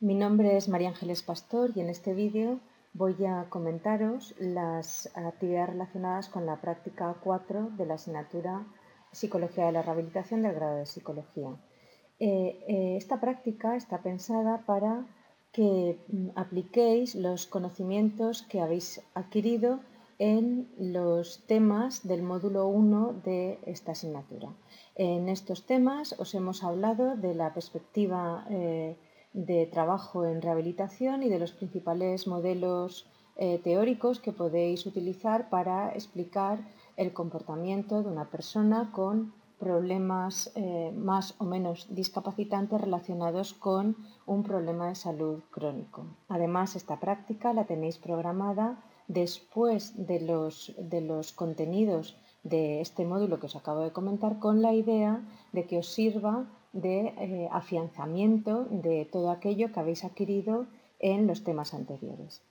Mi nombre es María Ángeles Pastor y en este vídeo voy a comentaros las actividades relacionadas con la práctica 4 de la asignatura Psicología de la Rehabilitación del grado de Psicología. Eh, eh, esta práctica está pensada para que mm, apliquéis los conocimientos que habéis adquirido en los temas del módulo 1 de esta asignatura. En estos temas os hemos hablado de la perspectiva eh, de trabajo en rehabilitación y de los principales modelos eh, teóricos que podéis utilizar para explicar el comportamiento de una persona con problemas eh, más o menos discapacitantes relacionados con un problema de salud crónico. Además, esta práctica la tenéis programada después de los, de los contenidos de este módulo que os acabo de comentar con la idea de que os sirva de eh, afianzamiento de todo aquello que habéis adquirido en los temas anteriores.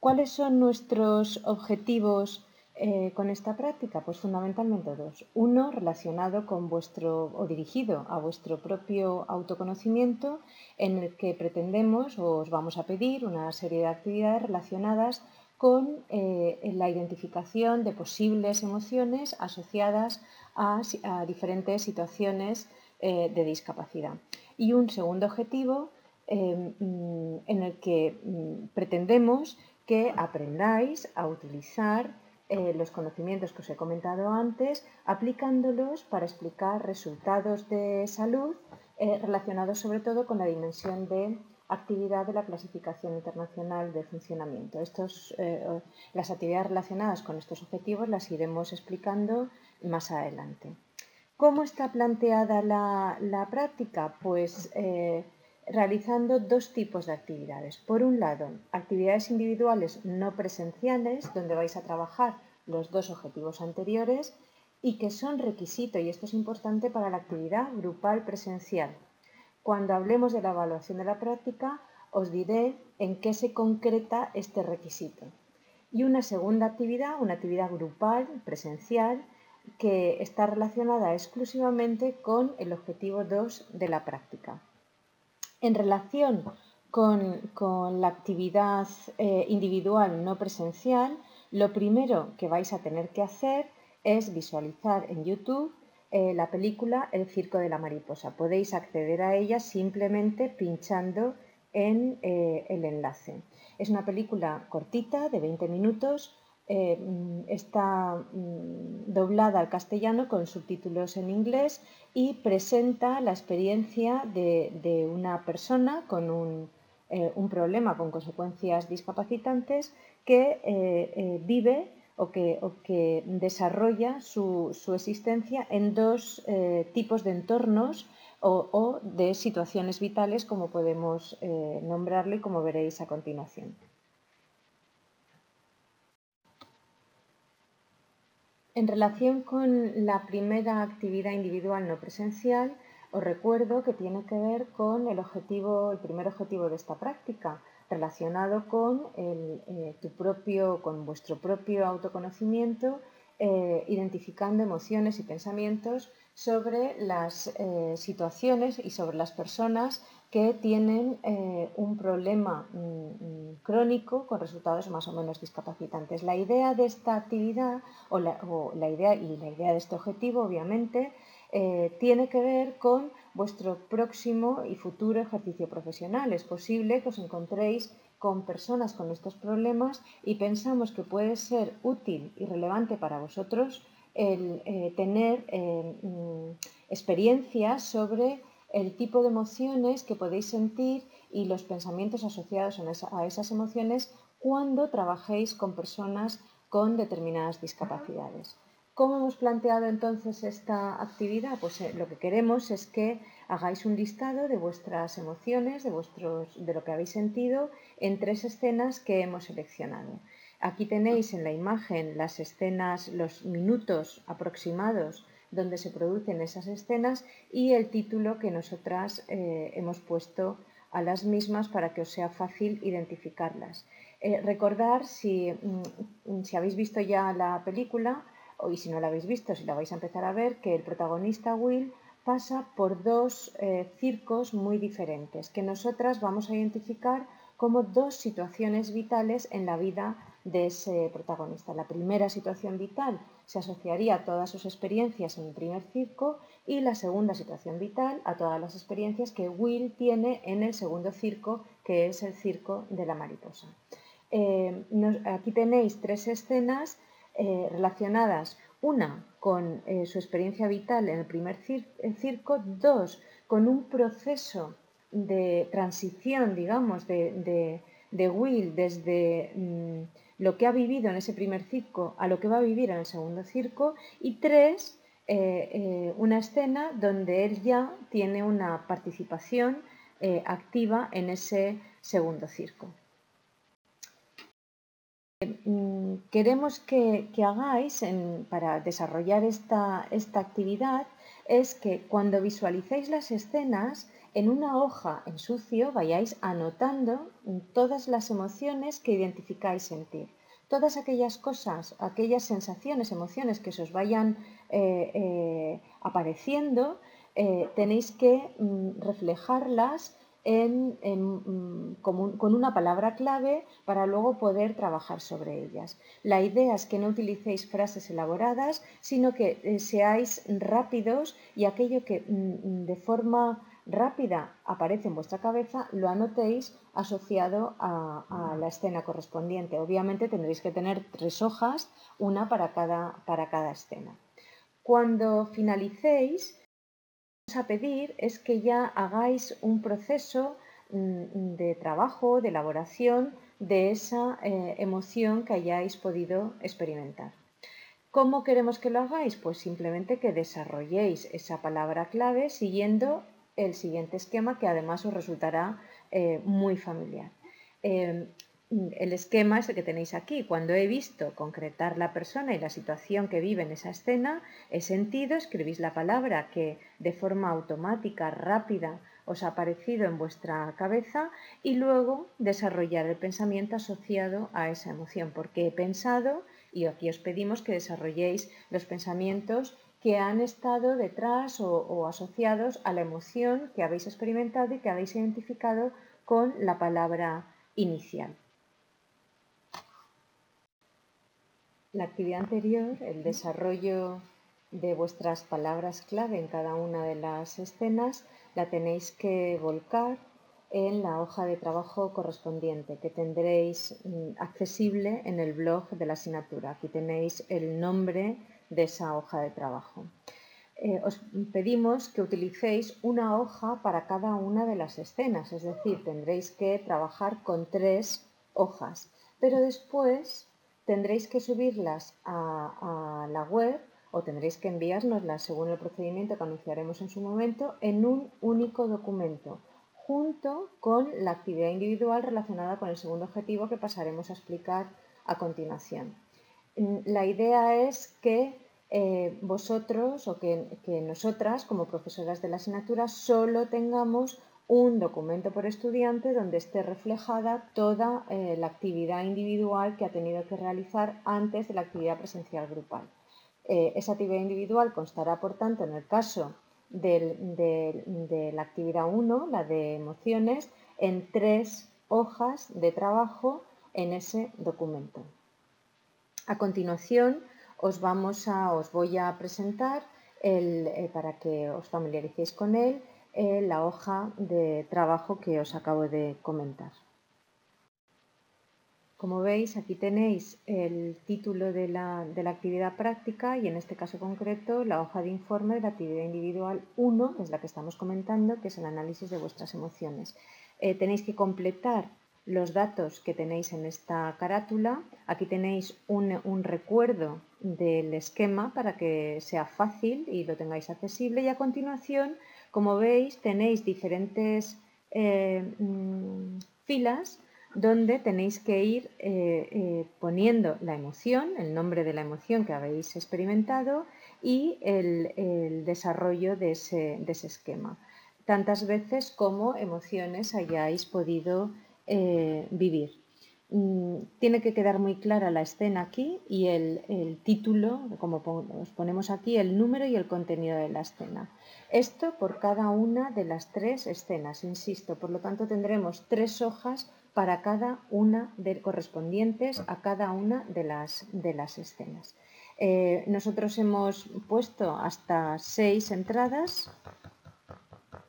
¿Cuáles son nuestros objetivos eh, con esta práctica? Pues fundamentalmente dos. Uno relacionado con vuestro o dirigido a vuestro propio autoconocimiento en el que pretendemos o os vamos a pedir una serie de actividades relacionadas con eh, la identificación de posibles emociones asociadas a diferentes situaciones eh, de discapacidad. Y un segundo objetivo eh, mm, en el que mm, pretendemos que aprendáis a utilizar eh, los conocimientos que os he comentado antes, aplicándolos para explicar resultados de salud relacionados sobre todo con la dimensión de actividad de la clasificación internacional de funcionamiento. Estos, las actividades relacionadas con estos objetivos las iremos explicando más adelante. ¿Cómo está planteada la, práctica? Pues eh, realizando dos tipos de actividades. Por un lado, actividades individuales no presenciales, donde vais a trabajar los dos objetivos anteriores y que son requisito, y esto es importante para la actividad grupal presencial. Cuando hablemos de la evaluación de la práctica, os diré en qué se concreta este requisito. Y una segunda actividad, una actividad grupal presencial, que está relacionada exclusivamente con el objetivo 2 de la práctica. En relación con, la actividad eh, individual no presencial, lo primero que vais a tener que hacer es visualizar en YouTube eh, la película El Circo de la Mariposa. Podéis acceder a ella simplemente pinchando en eh, el enlace. Es una película cortita de 20 minutos eh, mm, está mm, doblada al castellano con subtítulos en inglés y presenta la experiencia de, una persona con un, eh, problema con consecuencias discapacitantes que vive o que, desarrolla su, existencia en dos tipos de entornos o, de situaciones vitales, como podemos nombrarlo y como veréis a continuación. En relación con la primera actividad individual no presencial, os recuerdo que tiene que ver con el primer objetivo de esta práctica, relacionado con eh, tu propio, con vuestro propio autoconocimiento, eh, identificando emociones y pensamientos sobre las eh, situaciones y sobre las personas que tienen un problema mm, mm, crónico con resultados más o menos discapacitantes. La idea de esta actividad o la, idea y la idea de este objetivo, obviamente, eh, tiene que ver con vuestro próximo y futuro ejercicio profesional. Es posible que os encontréis con personas con estos problemas y pensamos que puede ser útil y relevante para vosotros el eh, tener mm, experiencias sobre el tipo de emociones que podéis sentir y los pensamientos asociados a esas emociones cuando trabajéis con personas con determinadas discapacidades. ¿Cómo hemos planteado entonces esta actividad? Pues eh, lo que queremos es que hagáis un listado de vuestras emociones, de, vuestros, de lo que habéis sentido en tres escenas que hemos seleccionado. Aquí tenéis en la imagen las escenas, los minutos aproximados donde se producen esas escenas y el título que nosotras eh, hemos puesto a las mismas para que os sea fácil identificarlas. Eh, recordar, si, mm, si, habéis visto ya la película, y si no la habéis visto, si la vais a empezar a ver, que el protagonista Will pasa por dos eh, circos muy diferentes, que nosotras vamos a identificar como dos situaciones vitales en la vida de ese protagonista. La primera situación vital se asociaría a todas sus experiencias en el primer circo y la segunda situación vital a todas las experiencias que Will tiene en el segundo circo, que es el circo de la mariposa. Eh, aquí tenéis tres escenas eh, relacionadas, una con eh, su experiencia vital en el primer circo, dos con un proceso de transición, digamos, de, Will desde mm, lo que ha vivido en ese primer circo a lo que va a vivir en el segundo circo, y tres, una escena donde él ya tiene una participación activa en ese segundo circo. Mm, queremos que, hagáis para desarrollar esta, esta actividad es que cuando visualicéis las escenas, en una hoja en sucio vayáis anotando todas las emociones que identificáis sentir. Todas aquellas cosas, aquellas sensaciones, emociones que se os vayan eh, eh, apareciendo, eh, tenéis que mm, reflejarlas Mm, con una palabra clave para luego poder trabajar sobre ellas. La idea es que no utilicéis frases elaboradas, sino que eh, seáis rápidos y aquello que mm, de forma rápida aparece en vuestra cabeza, lo anotéis asociado a, a, la escena correspondiente. Obviamente tendréis que tener tres hojas, una para cada, para cada escena. Cuando finalicéis, a pedir es que ya hagáis un proceso mm, de trabajo, de elaboración de esa eh, emoción que hayáis podido experimentar. ¿Cómo queremos que lo hagáis? Pues simplemente que desarrolléis esa palabra clave siguiendo el siguiente esquema que además os resultará eh, muy familiar. Em, el esquema es el que tenéis aquí. Cuando he visto concretar la persona y la situación que vive en esa escena, he sentido, escribís la palabra que de forma automática, rápida, os ha aparecido en vuestra cabeza y luego desarrollar el pensamiento asociado a esa emoción, porque he pensado y aquí os pedimos que desarrolléis los pensamientos que han estado detrás o, o asociados a la emoción que habéis experimentado y que habéis identificado con la palabra inicial. La actividad anterior, el desarrollo de vuestras palabras clave en cada una de las escenas, la tenéis que volcar en la hoja de trabajo correspondiente que tendréis mm, accesible en el blog de la asignatura. Aquí tenéis el nombre de esa hoja de trabajo. Eh, os pedimos que utilicéis una hoja para cada una de las escenas, es decir, tendréis que trabajar con tres hojas, pero después tendréis que subirlas a, la web o tendréis que enviárnoslas según el procedimiento que anunciaremos en su momento en un único documento junto con la actividad individual relacionada con el segundo objetivo que pasaremos a explicar a continuación. Mm, la idea es que eh, vosotros o que, que, nosotras como profesoras de la asignatura solo tengamos un documento por estudiante donde esté reflejada toda eh, la actividad individual que ha tenido que realizar antes de la actividad presencial grupal. Eh, esa actividad individual constará, por tanto, en el caso de la actividad 1, la de emociones, en tres hojas de trabajo en ese documento. A continuación, os, vamos a, os voy a presentar, eh, para que os familiaricéis con él, la hoja de trabajo que os acabo de comentar. Como veis, aquí tenéis el título de la, actividad práctica y en este caso concreto la hoja de informe de la actividad individual 1, que es la que estamos comentando, que es el análisis de vuestras emociones. Eh, tenéis que completar los datos que tenéis en esta carátula. Aquí tenéis un, un, recuerdo del esquema para que sea fácil y lo tengáis accesible y a continuación como veis, tenéis diferentes eh, mm, filas donde tenéis que ir eh, eh, poniendo la emoción, el nombre de la emoción que habéis experimentado y el, desarrollo de ese, esquema, tantas veces como emociones hayáis podido vivir. Mm, tiene que quedar muy clara la escena aquí y el, título, como os ponemos aquí, el número y el contenido de la escena. Esto por cada una de las tres escenas, insisto, por lo tanto tendremos tres hojas para cada una de correspondientes a cada una de las, de las escenas. Eh, nosotros hemos puesto hasta seis entradas,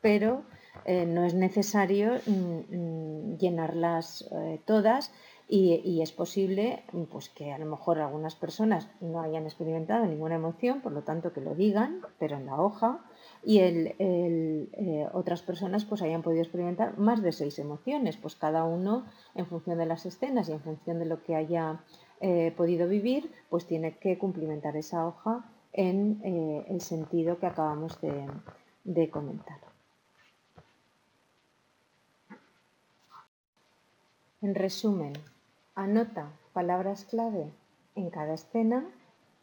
pero eh, no es necesario mm, mm, llenarlas eh, todas y, es posible pues, que a lo mejor algunas personas no hayan experimentado ninguna emoción, por lo tanto que lo digan, pero en la hoja, y otras personas pues hayan podido experimentar más de seis emociones, pues cada uno en función de las escenas y en función de lo que haya eh, podido vivir, pues tiene que cumplimentar esa hoja en eh, el sentido que acabamos de, comentar. En resumen, anota palabras clave en cada escena,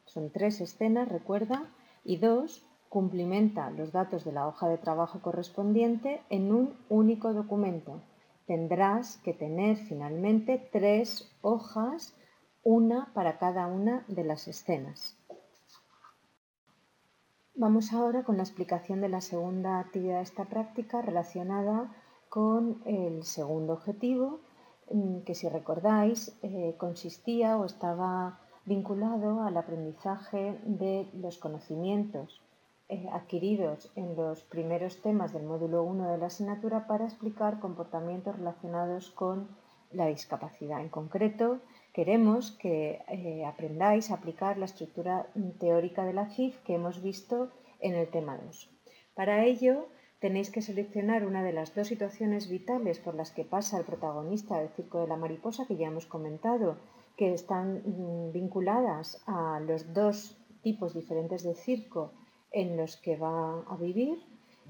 son tres escenas, recuerda, y dos, cumplimenta los datos de la hoja de trabajo correspondiente en un único documento. Tendrás que tener finalmente tres hojas una para cada una de las escenas. Vamos ahora con la explicación de la segunda actividad de esta práctica relacionada con el segundo objetivo, que si recordáis eh, consistía o estaba vinculado al aprendizaje de los conocimientos eh, adquiridos en los primeros temas del módulo 1 de la asignatura para explicar comportamientos relacionados con la discapacidad. En concreto, Queremos que eh, aprendáis a aplicar la estructura teórica de la CIF que hemos visto en el tema 2. Para ello, tenéis que seleccionar una de las dos situaciones vitales por las que pasa el protagonista del Circo de la Mariposa, que ya hemos comentado, que están mm, vinculadas a los dos tipos diferentes de circo en los que va a vivir.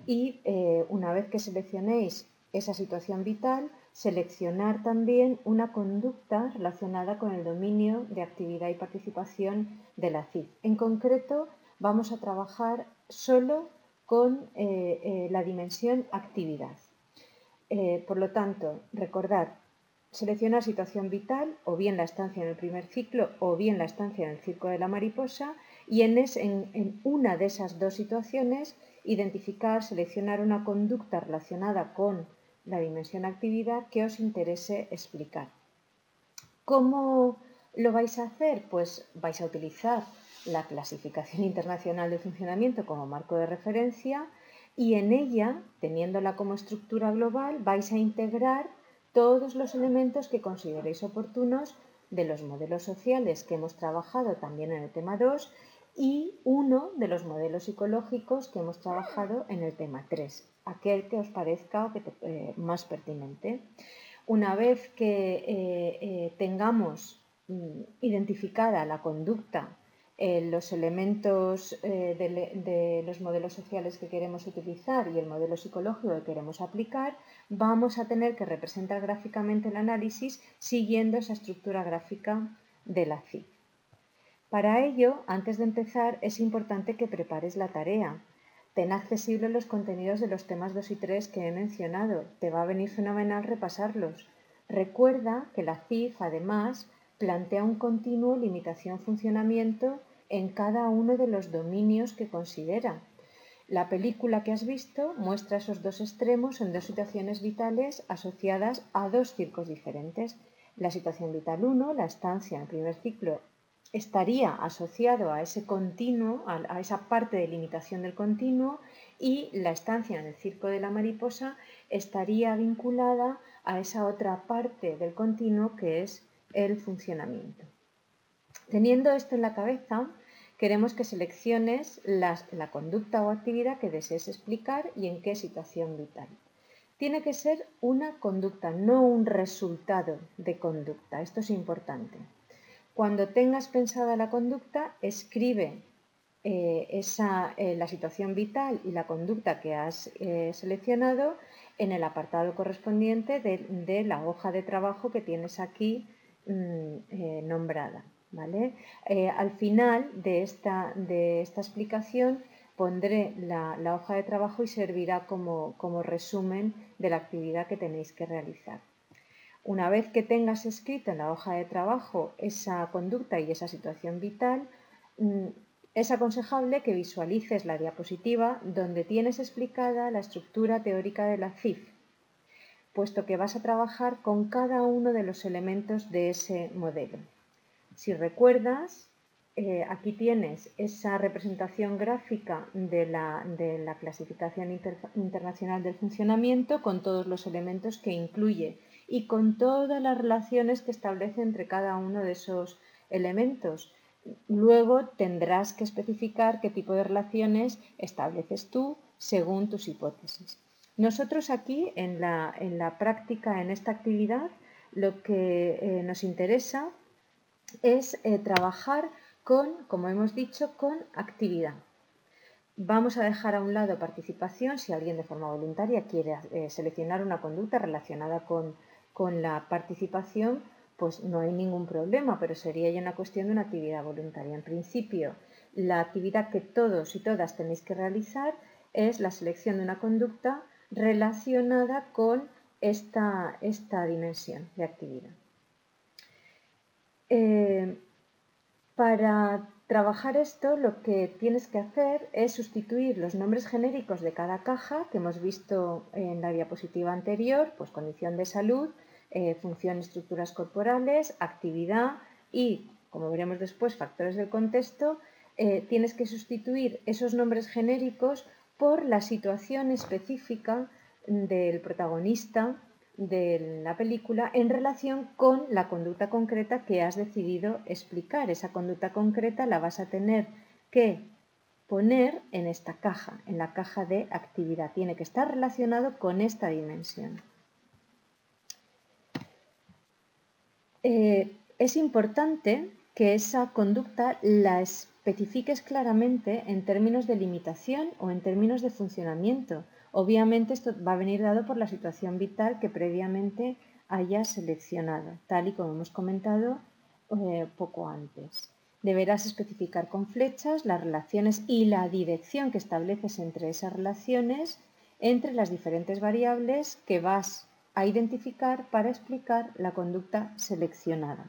Y eh, una vez que seleccionéis esa situación vital, seleccionar también una conducta relacionada con el dominio de actividad y participación de la CIF. En concreto, vamos a trabajar solo con eh, eh, la dimensión actividad. Eh, por lo tanto, recordar, seleccionar situación vital, o bien la estancia en el primer ciclo, o bien la estancia en el circo de la mariposa, y en, en una de esas dos situaciones identificar, seleccionar una conducta relacionada con la dimensión actividad que os interese explicar. ¿Cómo lo vais a hacer? Pues vais a utilizar la clasificación internacional de funcionamiento como marco de referencia y en ella, teniéndola como estructura global, vais a integrar todos los elementos que consideréis oportunos de los modelos sociales que hemos trabajado también en el tema 2 y uno de los modelos psicológicos que hemos trabajado en el tema 3, aquel que os parezca eh, más pertinente. Una vez que eh, eh, tengamos mm, identificada la conducta, los elementos de, los modelos sociales que queremos utilizar y el modelo psicológico que queremos aplicar, vamos a tener que representar gráficamente el análisis siguiendo esa estructura gráfica de la CIF. Para ello, antes de empezar, es importante que prepares la tarea. Ten accesibles los contenidos de los temas 2 y 3 que he mencionado. Te va a venir fenomenal repasarlos. Recuerda que la CIF, además, plantea un continuo limitación-funcionamiento en cada uno de los dominios que considera. La película que has visto muestra esos dos extremos en dos situaciones vitales asociadas a dos circos diferentes. La situación vital 1, la estancia en primer ciclo estaría asociado a ese continuo, a, esa parte de limitación del continuo y la estancia en el circo de la mariposa estaría vinculada a esa otra parte del continuo que es el funcionamiento. Teniendo esto en la cabeza, queremos que selecciones la conducta o actividad que desees explicar y en qué situación vital. Tiene que ser una conducta, no un resultado de conducta. Esto es importante. Cuando tengas pensada la conducta, escribe eh, esa, eh, la situación vital y la conducta que has eh, seleccionado en el apartado correspondiente de, la hoja de trabajo que tienes aquí mm, nombrada. ¿Vale? al final de esta, explicación pondré la, la, hoja de trabajo y servirá como, como resumen de la actividad que tenéis que realizar. Una vez que tengas escrito en la hoja de trabajo esa conducta y esa situación vital, mm, es aconsejable que visualices la diapositiva donde tienes explicada la estructura teórica de la CIF, puesto que vas a trabajar con cada uno de los elementos de ese modelo. Si recuerdas, eh, aquí tienes esa representación gráfica de la, clasificación internacional del funcionamiento con todos los elementos que incluye y con todas las relaciones que establece entre cada uno de esos elementos. Luego tendrás que especificar qué tipo de relaciones estableces tú según tus hipótesis. Nosotros aquí en la, práctica, en esta actividad, lo que eh, nos interesa es eh, trabajar con, como hemos dicho, con actividad. Vamos a dejar a un lado participación si alguien de forma voluntaria quiere eh, seleccionar una conducta relacionada con, con la participación, pues no hay ningún problema, pero sería ya una cuestión de una actividad voluntaria. En principio, la actividad que todos y todas tenéis que realizar es la selección de una conducta relacionada con esta, esta dimensión de actividad. Eh, para trabajar esto lo que tienes que hacer es sustituir los nombres genéricos de cada caja que hemos visto en la diapositiva anterior, pues condición de salud, eh, función estructuras corporales, actividad y, como veremos después, factores del contexto, eh, tienes que sustituir esos nombres genéricos por la situación específica del protagonista de la película en relación con la conducta concreta que has decidido explicar. Esa conducta concreta la vas a tener que poner en esta caja, en la caja de actividad. Tiene que estar relacionado con esta dimensión. Eh, es importante que esa conducta la especifiques claramente en términos de limitación o en términos de funcionamiento Obviamente esto va a venir dado por la situación vital que previamente hayas seleccionado, tal y como hemos comentado eh, poco antes. Deberás especificar con flechas las relaciones y la dirección que estableces entre esas relaciones entre las diferentes variables que vas a identificar para explicar la conducta seleccionada.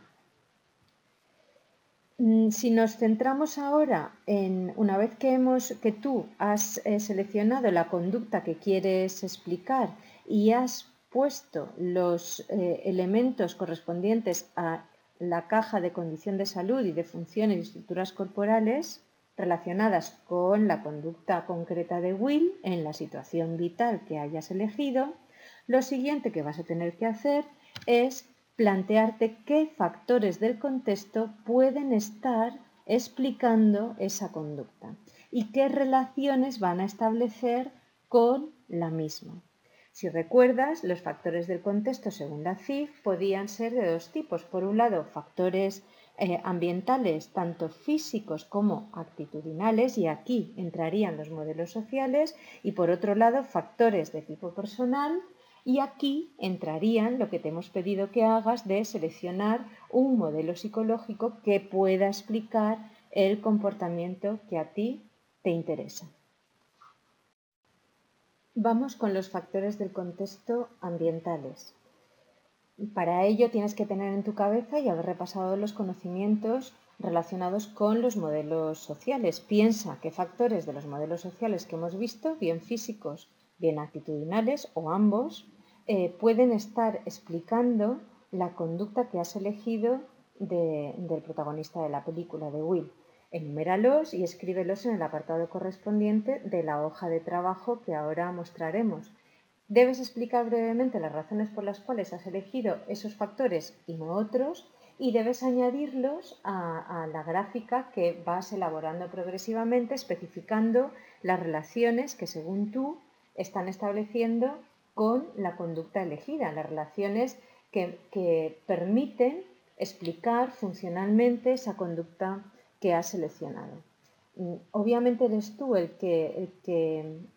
Mm, si nos centramos ahora en, una vez que, hemos, que tú has eh, seleccionado la conducta que quieres explicar y has puesto los eh, elementos correspondientes a la caja de condición de salud y de funciones y estructuras corporales relacionadas con la conducta concreta de Will en la situación vital que hayas elegido, lo siguiente que vas a tener que hacer es plantearte qué factores del contexto pueden estar explicando esa conducta y qué relaciones van a establecer con la misma. Si recuerdas, los factores del contexto según la CIF podían ser de dos tipos. Por un lado, factores eh, ambientales, tanto físicos como actitudinales, y aquí entrarían los modelos sociales, y por otro lado, factores de tipo personal, y aquí entrarían lo que te hemos pedido que hagas de seleccionar un modelo psicológico que pueda explicar el comportamiento que a ti te interesa. Vamos con los factores del contexto ambientales. Para ello tienes que tener en tu cabeza y haber repasado los conocimientos relacionados con los modelos sociales. Piensa qué factores de los modelos sociales que hemos visto, bien físicos, bien actitudinales o ambos, eh, pueden estar explicando la conducta que has elegido del protagonista de la película, de Will. Enuméralos y escríbelos en el apartado correspondiente de la hoja de trabajo que ahora mostraremos. Debes explicar brevemente las razones por las cuales has elegido esos factores y no otros y debes añadirlos a, la gráfica que vas elaborando progresivamente especificando las relaciones que según tú están estableciendo con la conducta elegida, las relaciones que, permiten explicar funcionalmente esa conducta que has seleccionado. Mm, obviamente eres tú el que,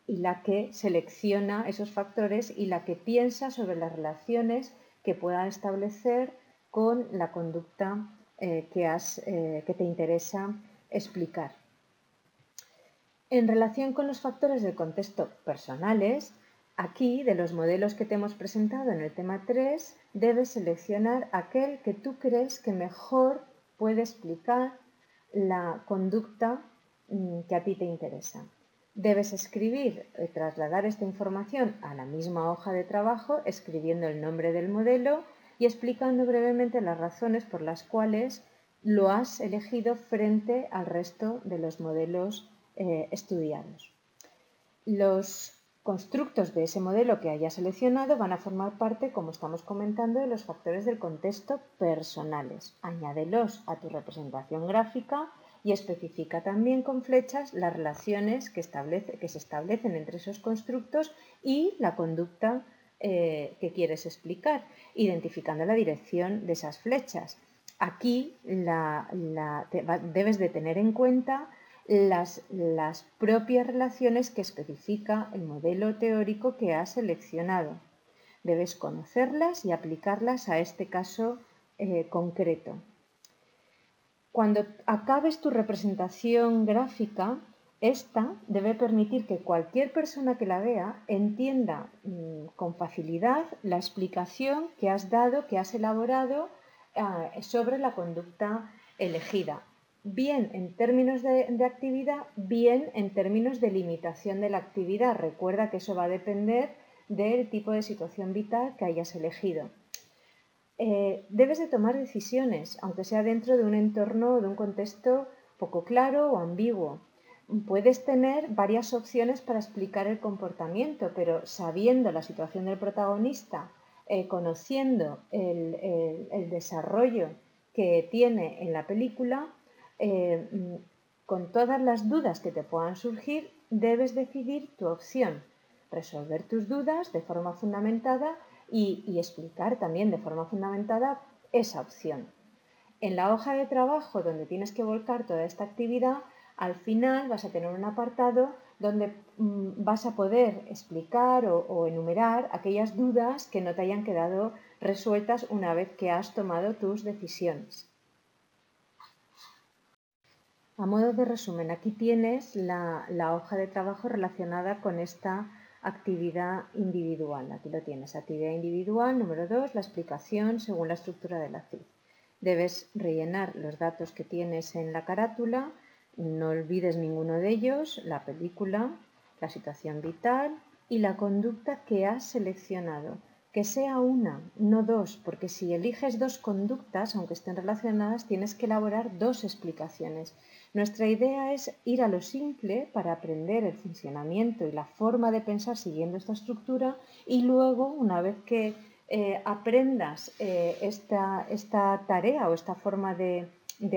y la que selecciona esos factores y la que piensa sobre las relaciones que puedan establecer con la conducta eh, que, eh, que te interesa explicar. En relación con los factores del contexto personales, Aquí, de los modelos que te hemos presentado en el tema 3, debes seleccionar aquel que tú crees que mejor puede explicar la conducta mm, que a ti te interesa. Debes escribir, y eh, trasladar esta información a la misma hoja de trabajo, escribiendo el nombre del modelo y explicando brevemente las razones por las cuales lo has elegido frente al resto de los modelos eh, estudiados. Los constructos de ese modelo que hayas seleccionado van a formar parte, como estamos comentando, de los factores del contexto personales. Añádelos a tu representación gráfica y especifica también con flechas las relaciones que, que se establecen entre esos constructos y la conducta eh, que quieres explicar, identificando la dirección de esas flechas. Aquí debes de tener en cuenta las, las, propias relaciones que especifica el modelo teórico que has seleccionado. Debes conocerlas y aplicarlas a este caso eh, concreto. Cuando acabes tu representación gráfica, esta debe permitir que cualquier persona que la vea entienda mm, con facilidad la explicación que has dado, que has elaborado ah, sobre la conducta elegida, bien en términos de, actividad, bien en términos de limitación de la actividad. Recuerda que eso va a depender del tipo de situación vital que hayas elegido. Eh, debes de tomar decisiones, aunque sea dentro de un entorno o de un contexto poco claro o ambiguo. Puedes tener varias opciones para explicar el comportamiento, pero sabiendo la situación del protagonista, eh, conociendo el, desarrollo que tiene en la película, eh, con todas las dudas que te puedan surgir, debes decidir tu opción, resolver tus dudas de forma fundamentada y, explicar también de forma fundamentada esa opción. En la hoja de trabajo donde tienes que volcar toda esta actividad, al final vas a tener un apartado donde mm, vas a poder explicar o, enumerar aquellas dudas que no te hayan quedado resueltas una vez que has tomado tus decisiones. A modo de resumen, aquí tienes la hoja de trabajo relacionada con esta actividad individual. Aquí lo tienes, actividad individual. Número 2, la explicación según la estructura de la CID. Debes rellenar los datos que tienes en la carátula, no olvides ninguno de ellos, la película, la situación vital y la conducta que has seleccionado. Que sea una, no dos, porque si eliges dos conductas, aunque estén relacionadas, tienes que elaborar dos explicaciones. Nuestra idea es ir a lo simple para aprender el funcionamiento y la forma de pensar siguiendo esta estructura y luego, una vez que eh, aprendas eh, esta, tarea o esta forma de,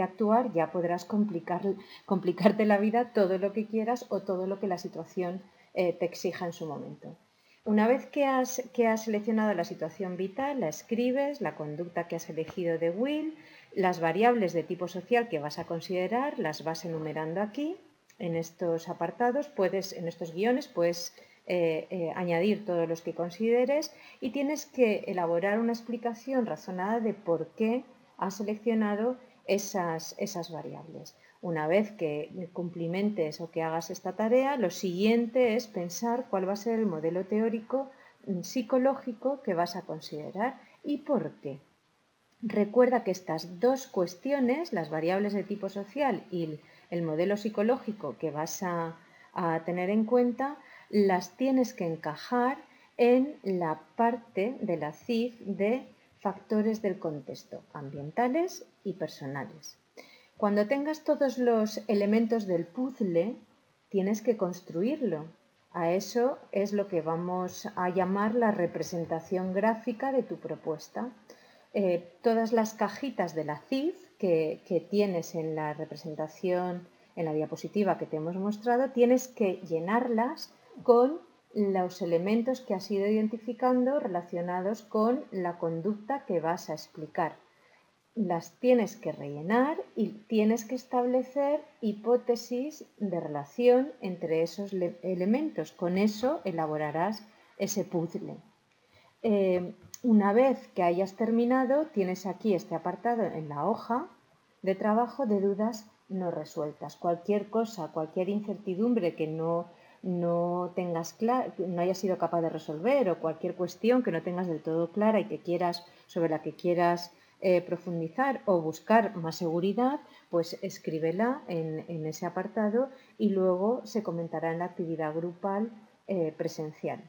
actuar, ya podrás complicarte la vida todo lo que quieras o todo lo que la situación eh, te exija en su momento. Una vez que has, que has seleccionado la situación vital, la escribes, la conducta que has elegido de Will, las variables de tipo social que vas a considerar las vas enumerando aquí en estos apartados, puedes, en estos guiones puedes eh, eh, añadir todos los que consideres y tienes que elaborar una explicación razonada de por qué has seleccionado esas, esas variables. Una vez que cumplimentes o que hagas esta tarea, lo siguiente es pensar cuál va a ser el modelo teórico mm, psicológico que vas a considerar y por qué. Recuerda que estas dos cuestiones, las variables de tipo social y el modelo psicológico que vas a, tener en cuenta, las tienes que encajar en la parte de la CIF de factores del contexto, ambientales y personales. Cuando tengas todos los elementos del puzzle, tienes que construirlo. A eso es lo que vamos a llamar la representación gráfica de tu propuesta. Eh, todas las cajitas de la CIF que, tienes en la representación, en la diapositiva que te hemos mostrado, tienes que llenarlas con los elementos que has ido identificando relacionados con la conducta que vas a explicar. Las tienes que rellenar y tienes que establecer hipótesis de relación entre esos elementos. Con eso elaborarás ese puzzle. Eh, una vez que hayas terminado, tienes aquí este apartado en la hoja de trabajo de dudas no resueltas. Cualquier cosa, cualquier incertidumbre que no, no tengas no hayas sido capaz de resolver o cualquier cuestión que no tengas del todo clara y que quieras sobre la que quieras eh, profundizar o buscar más seguridad, pues escríbela en, ese apartado y luego se comentará en la actividad grupal eh, presencial.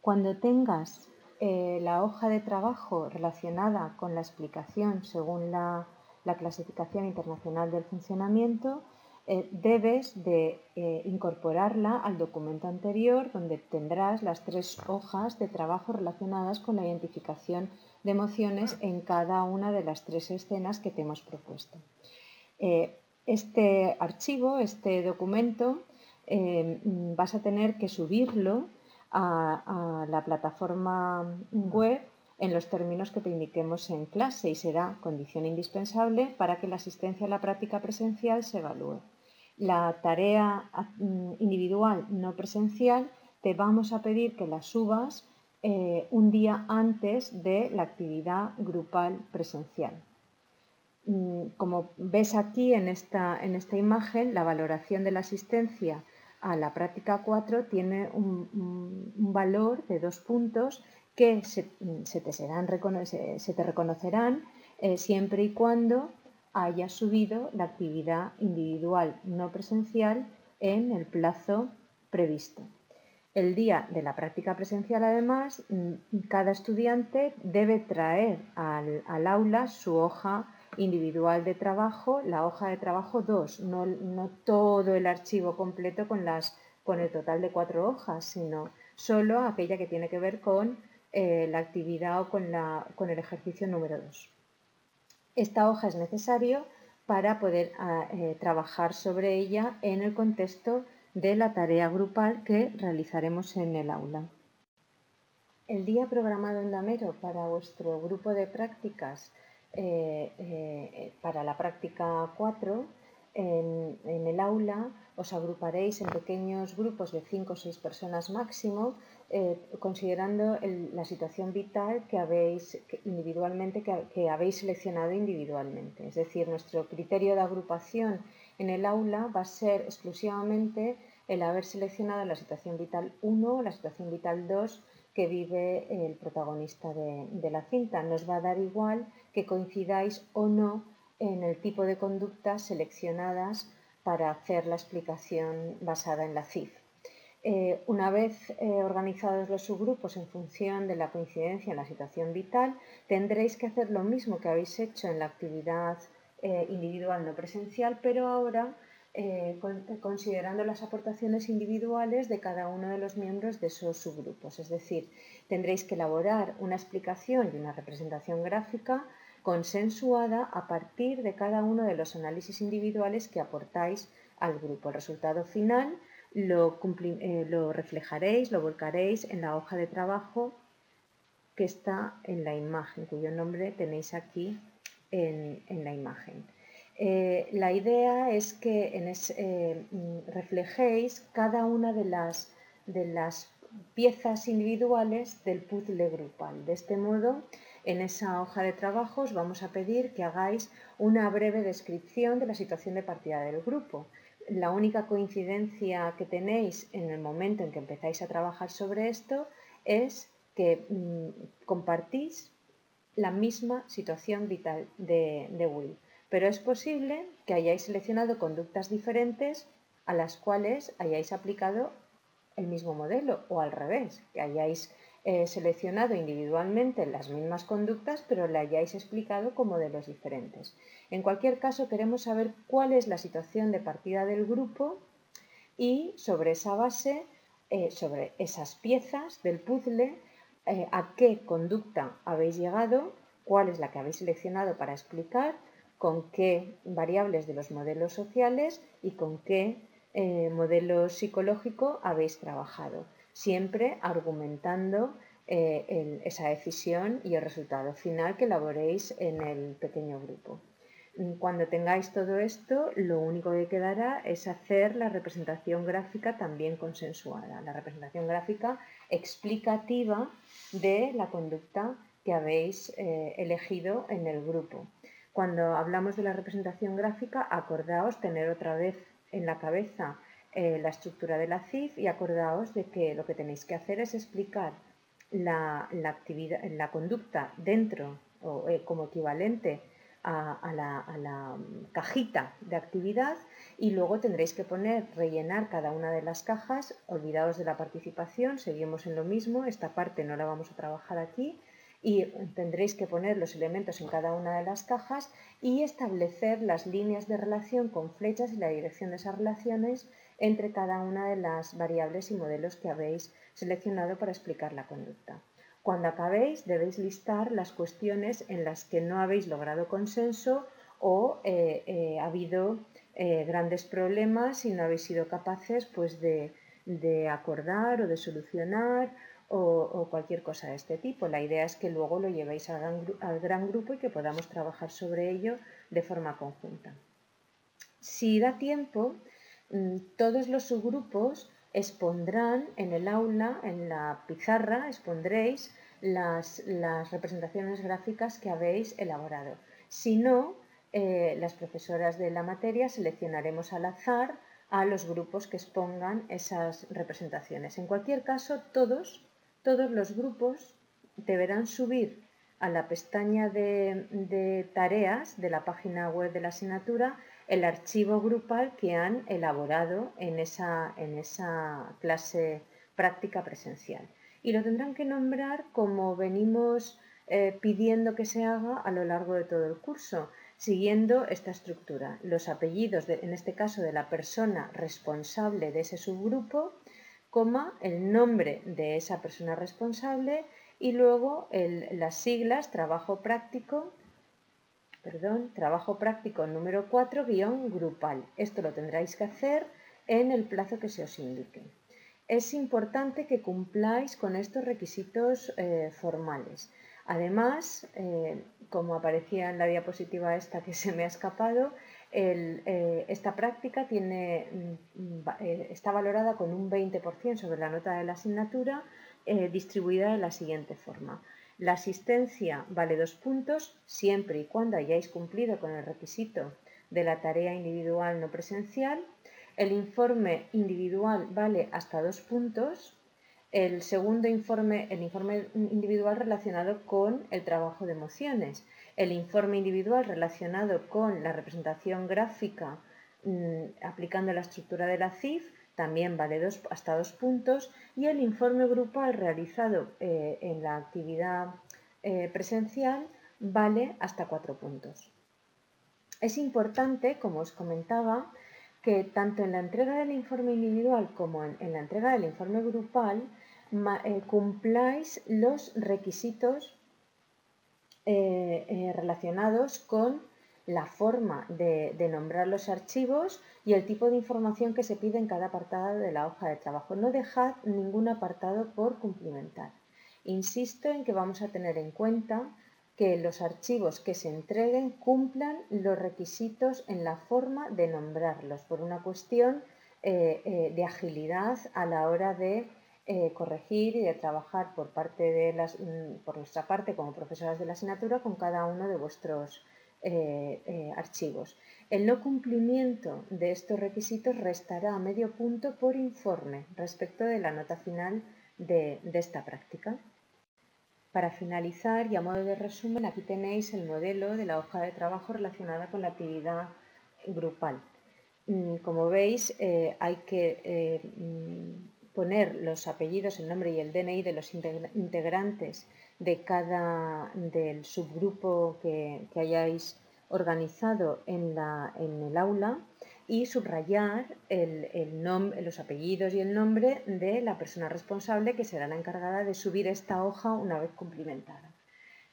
Cuando tengas eh, la hoja de trabajo relacionada con la explicación según la clasificación internacional del funcionamiento, eh, debes de eh, incorporarla al documento anterior donde tendrás las tres hojas de trabajo relacionadas con la identificación de emociones en cada una de las tres escenas que te hemos propuesto. Este archivo, este documento, vas a tener que subirlo a la plataforma web en los términos que te indiquemos en clase y será condición indispensable para que la asistencia a la práctica presencial se evalúe la tarea mm, individual no presencial, te vamos a pedir que la subas eh, un día antes de la actividad grupal presencial. Mm, como ves aquí en esta, en esta imagen, la valoración de la asistencia a la práctica 4 tiene un, valor de dos puntos que se, te, serán, reconocerán eh, siempre y cuando haya subido la actividad individual no presencial en el plazo previsto. El día de la práctica presencial, además, mm, cada estudiante debe traer al, aula su hoja individual de trabajo, la hoja de trabajo 2, no, todo el archivo completo con, las, con el total de cuatro hojas, sino solo aquella que tiene que ver con eh, la actividad o con, la, con el ejercicio número 2. Esta hoja es necesario para poder ah, eh, trabajar sobre ella en el contexto de la tarea grupal que realizaremos en el aula. El día programado en Damero para vuestro grupo de prácticas eh, eh, para la práctica 4 en, el aula os agruparéis en pequeños grupos de 5 o 6 personas máximo, eh, considerando la situación vital que habéis individualmente, que, habéis seleccionado individualmente. Es decir, nuestro criterio de agrupación en el aula va a ser exclusivamente el haber seleccionado la situación vital 1 o la situación vital 2 que vive el protagonista de la cinta. Nos va a dar igual que coincidáis o no en el tipo de conductas seleccionadas para hacer la explicación basada en la CIF. Eh, una vez eh, organizados los subgrupos en función de la coincidencia en la situación vital, tendréis que hacer lo mismo que habéis hecho en la actividad eh, individual no presencial, pero ahora considerando las aportaciones individuales de cada uno de los miembros de esos subgrupos. Es decir, tendréis que elaborar una explicación y una representación gráfica consensuada a partir de cada uno de los análisis individuales que aportáis al grupo. El resultado final lo, eh, reflejaréis, lo volcaréis en la hoja de trabajo que está en la imagen, cuyo nombre tenéis aquí en, la imagen. Eh, la idea es que eh, reflejéis cada una de las, de las piezas individuales del puzzle grupal. De este modo, en esa hoja de trabajo os vamos a pedir que hagáis una breve descripción de la situación de partida del grupo. La única coincidencia que tenéis en el momento en que empezáis a trabajar sobre esto es que mm, compartís la misma situación vital de, de Will. Pero es posible que hayáis seleccionado conductas diferentes a las cuales hayáis aplicado el mismo modelo o al revés, que hayáis seleccionado individualmente las mismas conductas, pero le hayáis explicado como modelos diferentes. En cualquier caso, queremos saber cuál es la situación de partida del grupo y sobre esa base, eh, sobre esas piezas del puzzle, eh, a qué conducta habéis llegado, cuál es la que habéis seleccionado para explicar, con qué variables de los modelos sociales y con qué eh, modelo psicológico habéis trabajado siempre argumentando eh, esa decisión y el resultado final que elaboréis en el pequeño grupo. Cuando tengáis todo esto, lo único que quedará es hacer la representación gráfica también consensuada, la representación gráfica explicativa de la conducta que habéis eh, elegido en el grupo. Cuando hablamos de la representación gráfica, acordaos tener otra vez en la cabeza eh, la estructura de la CIF y acordaos de que lo que tenéis que hacer es explicar la, actividad, la conducta dentro o eh, como equivalente a, la, cajita de actividad y luego tendréis que poner, rellenar cada una de las cajas, olvidados de la participación, seguimos en lo mismo, esta parte no la vamos a trabajar aquí y tendréis que poner los elementos en cada una de las cajas y establecer las líneas de relación con flechas y la dirección de esas relaciones entre cada una de las variables y modelos que habéis seleccionado para explicar la conducta. Cuando acabéis debéis listar las cuestiones en las que no habéis logrado consenso o eh, eh, ha habido eh, grandes problemas y no habéis sido capaces pues, de, acordar o de solucionar o, cualquier cosa de este tipo. La idea es que luego lo llevéis al gran, grupo y que podamos trabajar sobre ello de forma conjunta. Si da tiempo, todos los subgrupos expondrán en el aula, en la pizarra, expondréis las, representaciones gráficas que habéis elaborado. Si no, eh, las profesoras de la materia seleccionaremos al azar a los grupos que expongan esas representaciones. En cualquier caso, todos, todos los grupos deberán subir a la pestaña de, tareas de la página web de la asignatura el archivo grupal que han elaborado en esa, en esa clase práctica presencial. Y lo tendrán que nombrar como venimos eh, pidiendo que se haga a lo largo de todo el curso, siguiendo esta estructura. Los apellidos, en este caso de la persona responsable de ese subgrupo, coma, el nombre de esa persona responsable y luego las siglas trabajo práctico perdón, trabajo práctico número 4, guion grupal. Esto lo tendréis que hacer en el plazo que se os indique. Es importante que cumpláis con estos requisitos eh, formales. Además, eh, como aparecía en la diapositiva esta que se me ha escapado, eh, esta práctica tiene, mm, está valorada con un 20% sobre la nota de la asignatura, distribuida de la siguiente forma. La asistencia vale dos puntos siempre y cuando hayáis cumplido con el requisito de la tarea individual no presencial. El informe individual vale hasta dos puntos. El segundo informe, el informe individual relacionado con el trabajo de emociones. El informe individual relacionado con la representación gráfica mm, aplicando la estructura de la CIF también vale hasta dos puntos y el informe grupal realizado eh, en la actividad eh, presencial vale hasta cuatro puntos. Es importante, como os comentaba, que tanto en la entrega del informe individual como en, la entrega del informe grupal eh, cumpláis los requisitos relacionados con la forma de, nombrar los archivos y el tipo de información que se pide en cada apartado de la hoja de trabajo. No dejad ningún apartado por cumplimentar. Insisto en que vamos a tener en cuenta que los archivos que se entreguen cumplan los requisitos en la forma de nombrarlos, por una cuestión eh, eh, de agilidad a la hora de eh, corregir y de trabajar por, parte de las, mm, por nuestra parte como profesoras de la asignatura con cada uno de vuestros eh, eh, archivos. El no cumplimiento de estos requisitos restará a medio punto por informe respecto de la nota final de, esta práctica. Para finalizar y a modo de resumen, aquí tenéis el modelo de la hoja de trabajo relacionada con la actividad grupal. Mm, como veis, eh, hay que mm, poner los apellidos, el nombre y el DNI de los integrantes de cada del subgrupo que, hayáis organizado en, la, en, el aula y subrayar el, el los apellidos y el nombre de la persona responsable que será la encargada de subir esta hoja una vez cumplimentada.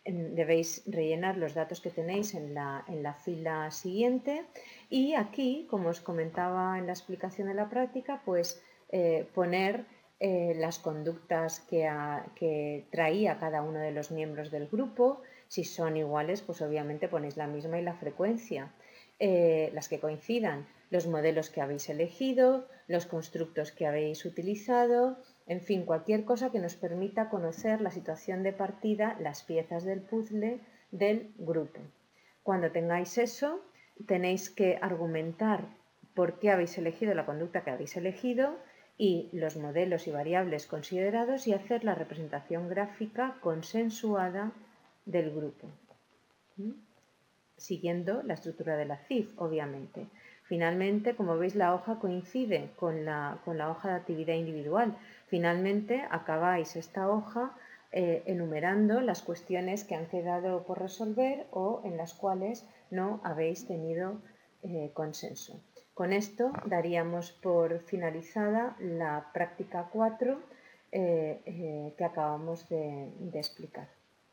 Debéis rellenar los datos que tenéis en la, en la fila siguiente y aquí, como os comentaba en la explicación de la práctica, pues eh, poner eh, las conductas que, traía cada uno de los miembros del grupo. Si son iguales, pues obviamente ponéis la misma y la frecuencia. Eh, las que coincidan, los modelos que habéis elegido, los constructos que habéis utilizado, en fin, cualquier cosa que nos permita conocer la situación de partida, las piezas del puzzle del grupo. Cuando tengáis eso, tenéis que argumentar por qué habéis elegido la conducta que habéis elegido y los modelos y variables considerados y hacer la representación gráfica consensuada del grupo, siguiendo la estructura de la CIF, obviamente. Finalmente, como veis, la hoja coincide con la, con la hoja de actividad individual. Finalmente, acabáis esta hoja eh, enumerando las cuestiones que han quedado por resolver o en las cuales no habéis tenido eh, consenso. Con esto daríamos por finalizada la práctica 4 eh, que acabamos de explicar.